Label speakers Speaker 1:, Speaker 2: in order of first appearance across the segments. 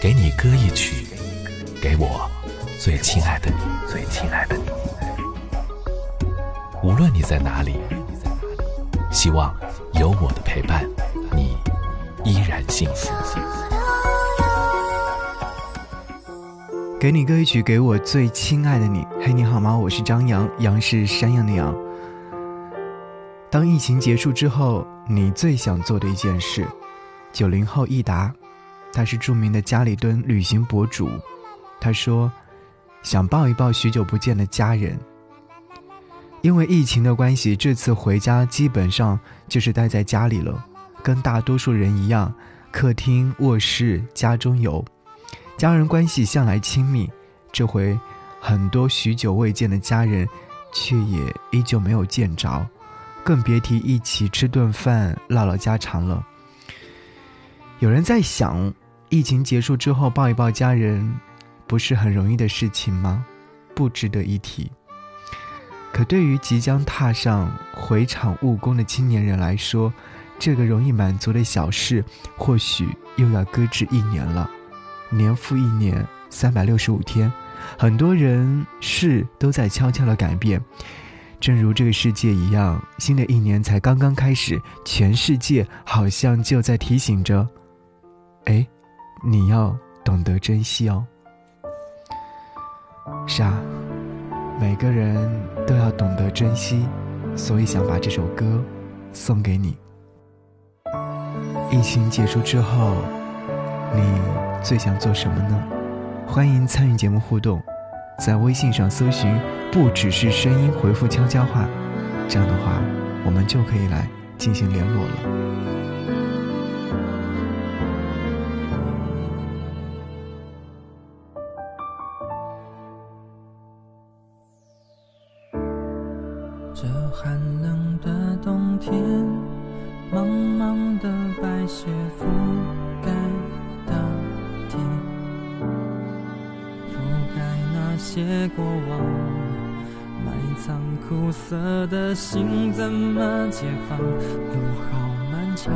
Speaker 1: 给你歌一曲，给我最亲爱的你，最亲爱的你。无论你在哪里，希望有我的陪伴，你依然幸福。
Speaker 2: 给你歌一曲，给我最亲爱的你。嘿，你好吗？我是张扬，杨是山羊的羊。当疫情结束之后，你最想做的一件事？九零后益达。他是著名的家里蹲旅行博主，他说，想抱一抱许久不见的家人。因为疫情的关系，这次回家基本上就是待在家里了，跟大多数人一样，客厅、卧室、家中有，家人关系向来亲密。这回，很多许久未见的家人，却也依旧没有见着，更别提一起吃顿饭、唠唠家常了。有人在想。疫情结束之后，抱一抱家人，不是很容易的事情吗？不值得一提。可对于即将踏上回厂务工的青年人来说，这个容易满足的小事，或许又要搁置一年了。年复一年，三百六十五天，很多人事都在悄悄的改变。正如这个世界一样，新的一年才刚刚开始，全世界好像就在提醒着：哎。你要懂得珍惜哦。是啊，每个人都要懂得珍惜，所以想把这首歌送给你。疫情结束之后，你最想做什么呢？欢迎参与节目互动，在微信上搜寻“不只是声音”，回复悄悄话，这样的话，我们就可以来进行联络了。
Speaker 3: 这寒冷的冬天，茫茫的白雪覆盖大地，覆盖那些过往，埋藏苦涩的心，怎么解放？路好漫长，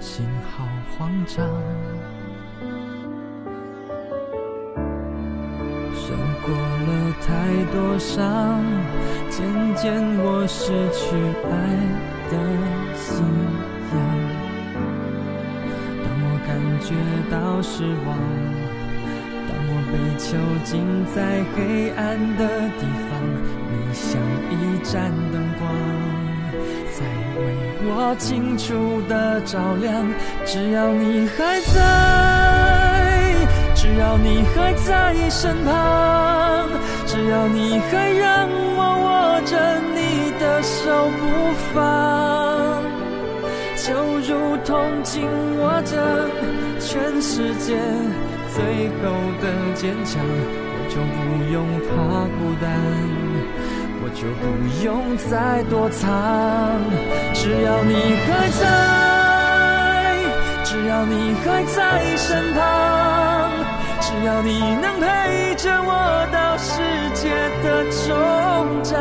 Speaker 3: 心好慌张。多伤，渐渐我失去爱的信仰。当我感觉到失望，当我被囚禁在黑暗的地方，你像一盏灯光，在为我清楚的照亮。只要你还在。只要你还在身旁，只要你还让我握着你的手不放，就如同紧握着全世界最后的坚强，我就不用怕孤单，我就不用再躲藏。只要你还在，要你还在身旁。只要你能陪着我到世界的终站，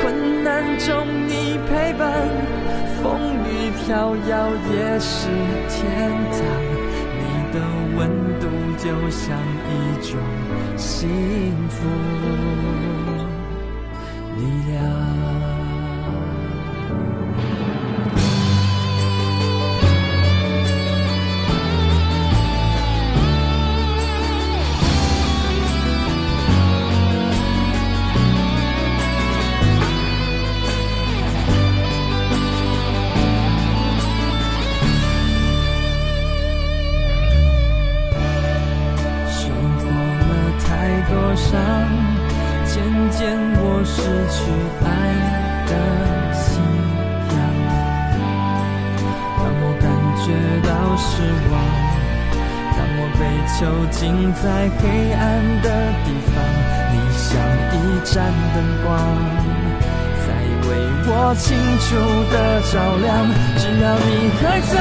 Speaker 3: 困难中你陪伴，风雨飘摇也是天堂。你的温度就像一种幸福上渐渐我失去爱的信仰当我感觉到失望。当我被囚禁在黑暗的地方你像一盏灯光在为我清楚的照亮。只要你还在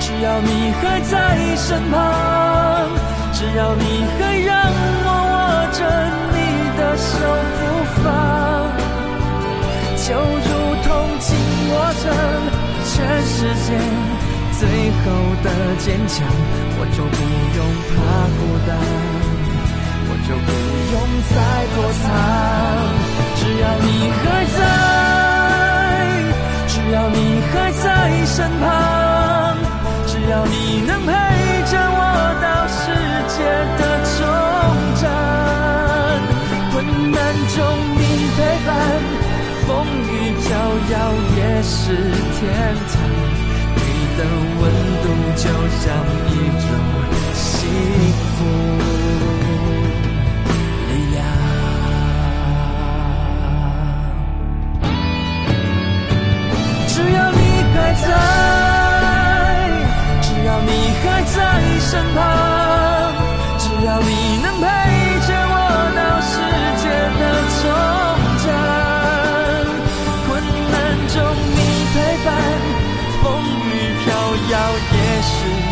Speaker 3: 只要你还在身旁只要你还让我握着你的手不放，就如同紧握着全世界。最后的坚强，我就不用怕孤单，我就不用再躲藏。只要你还在，只要你还在身旁，天堂。你的温度就像一种幸福力量。只要你还在，只要你还在身旁，是。